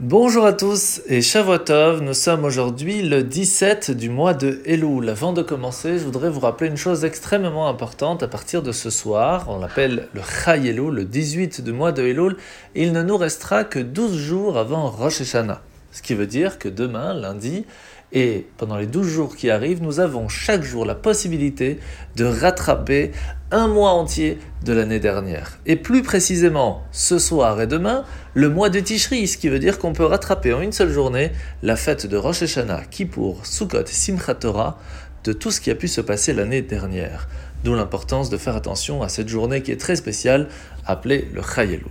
Bonjour à tous et Shavuotov, nous sommes aujourd'hui le 17 du mois de Elul. Avant de commencer, je voudrais vous rappeler une chose extrêmement importante. À partir de ce soir, on l'appelle le Chai Elul, le 18 du mois de Elul, il ne nous restera que 12 jours avant Rosh Hashanah. Ce qui veut dire que demain, lundi, et pendant les 12 jours qui arrivent, nous avons chaque jour la possibilité de rattraper un mois entier de l'année dernière. Et plus précisément, ce soir et demain, le mois de Tishri, ce qui veut dire qu'on peut rattraper en une seule journée la fête de Rosh Hashanah, Kippour, Sukkot Simchat Torah de tout ce qui a pu se passer l'année dernière. D'où l'importance de faire attention à cette journée qui est très spéciale, appelée le Chayelul.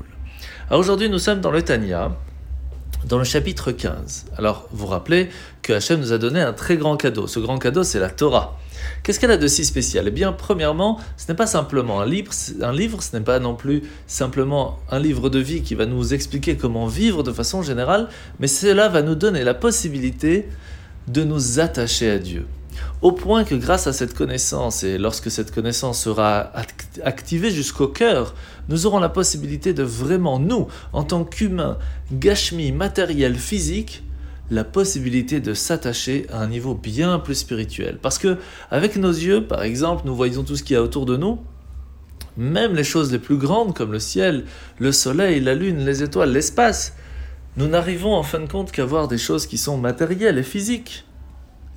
Aujourd'hui, nous sommes dans le Tanya, dans le chapitre 15. Alors, vous rappelez que Hachem nous a donné un très grand cadeau. Ce grand cadeau, c'est la Torah. Qu'est-ce qu'elle a de si spécial? Eh bien, premièrement, ce n'est pas simplement un livre, un livre, ce n'est pas non plus simplement un livre de vie qui va nous expliquer comment vivre de façon générale, mais cela va nous donner la possibilité de nous attacher à Dieu. Au point que grâce à cette connaissance, et lorsque cette connaissance sera activée jusqu'au cœur, nous aurons la possibilité de vraiment, nous, en tant qu'humains, gashmi, matériel, physique, la possibilité de s'attacher à un niveau bien plus spirituel. Parce que, avec nos yeux, par exemple, nous voyons tout ce qu'il y a autour de nous, même les choses les plus grandes comme le ciel, le soleil, la lune, les étoiles, l'espace, nous n'arrivons en fin de compte qu'à voir des choses qui sont matérielles et physiques.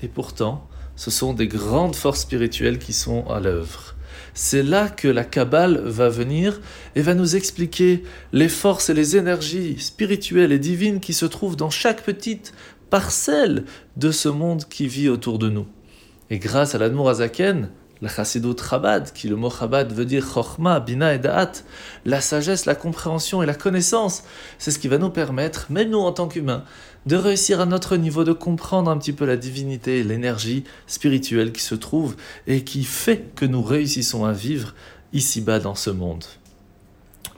Et pourtant, ce sont des grandes forces spirituelles qui sont à l'œuvre. C'est là que la Kabbale va venir et va nous expliquer les forces et les énergies spirituelles et divines qui se trouvent dans chaque petite parcelle de ce monde qui vit autour de nous. Et grâce à l'Admour Azaken, la Chassidut Chabad, qui le mot Chabad veut dire Chochma, Bina et Da'at, la sagesse, la compréhension et la connaissance. C'est ce qui va nous permettre, même nous en tant qu'humains, de réussir à notre niveau de comprendre un petit peu la divinité et l'énergie spirituelle qui se trouve et qui fait que nous réussissons à vivre ici-bas dans ce monde.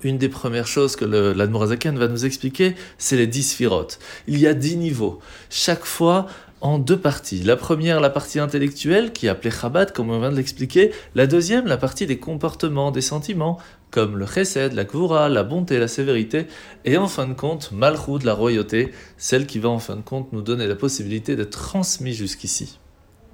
Une des premières choses que l'Admorazaken va nous expliquer, c'est les dix sphirotes. Il y a dix niveaux. Chaque fois, en deux parties. La première, la partie intellectuelle, qui appelée Chabad, comme on vient de l'expliquer. La deuxième, la partie des comportements, des sentiments, comme le chesed, la kvura, la bonté, la sévérité. Et en fin de compte, Malchut, la royauté, celle qui va en fin de compte nous donner la possibilité d'être transmis jusqu'ici.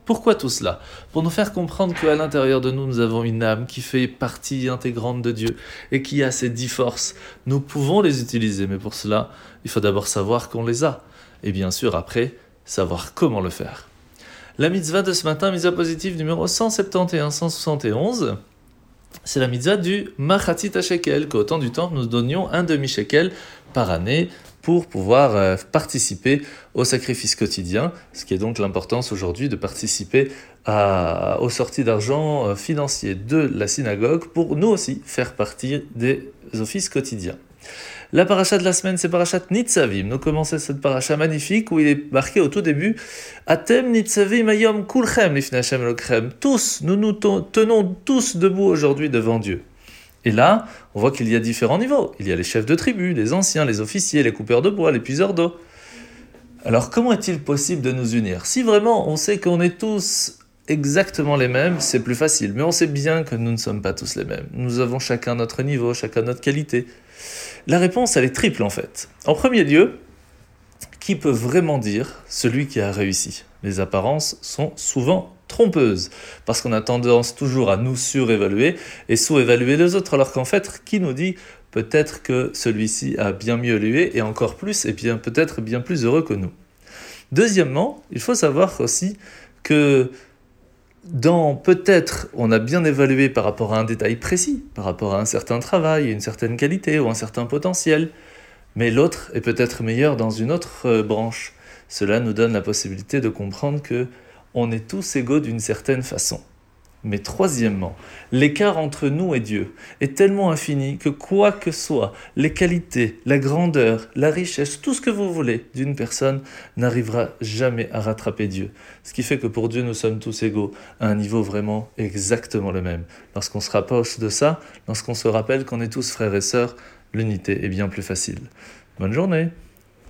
Pourquoi tout cela? Pour nous faire comprendre qu'à l'intérieur de nous, nous avons une âme qui fait partie intégrante de Dieu et qui a ces dix forces. Nous pouvons les utiliser, mais pour cela, il faut d'abord savoir qu'on les a. Et bien sûr, après, savoir comment le faire. La mitzvah de ce matin, mitzvah positive numéro 171-171, c'est la mitzvah du Machatit Shekel, qu'au temps du temps, nous donnions un demi-shekel par année pour pouvoir euh, participer au sacrifice quotidien, ce qui est donc l'importance aujourd'hui de participer aux sorties d'argent euh, financiers de la synagogue pour nous aussi faire partie des offices quotidiens. La paracha de la semaine, c'est parachat Nitzavim. Nous commençons cette paracha magnifique où il est marqué au tout début Atem Nitzavim ayom kulchem lifnachem lokrem. Tous, nous nous tenons tous debout aujourd'hui devant Dieu. Et là, on voit qu'il y a différents niveaux. Il y a les chefs de tribu, les anciens, les officiers, les coupeurs de bois, les puiseurs d'eau. Alors comment est-il possible de nous unir? Si vraiment on sait qu'on est tous exactement les mêmes, c'est plus facile. Mais on sait bien que nous ne sommes pas tous les mêmes. Nous avons chacun notre niveau, chacun notre qualité. La réponse, elle est triple en fait. En premier lieu, qui peut vraiment dire celui qui a réussi? Les apparences sont souvent trompeuses, parce qu'on a tendance toujours à nous surévaluer et sous-évaluer les autres, alors qu'en fait, qui nous dit peut-être que celui-ci a bien mieux élevé et encore plus, et bien peut-être bien plus heureux que nous? Deuxièmement, il faut savoir aussi que dans peut-être on a bien évalué par rapport à un détail précis, par rapport à un certain travail, une certaine qualité ou un certain potentiel, mais l'autre est peut-être meilleur dans une autre euh, branche. Cela nous donne la possibilité de comprendre que on est tous égaux d'une certaine façon. Mais troisièmement, l'écart entre nous et Dieu est tellement infini que quoi que soit les qualités, la grandeur, la richesse, tout ce que vous voulez d'une personne n'arrivera jamais à rattraper Dieu. Ce qui fait que pour Dieu, nous sommes tous égaux à un niveau vraiment exactement le même. Lorsqu'on se rapproche de ça, lorsqu'on se rappelle qu'on est tous frères et sœurs, l'unité est bien plus facile. Bonne journée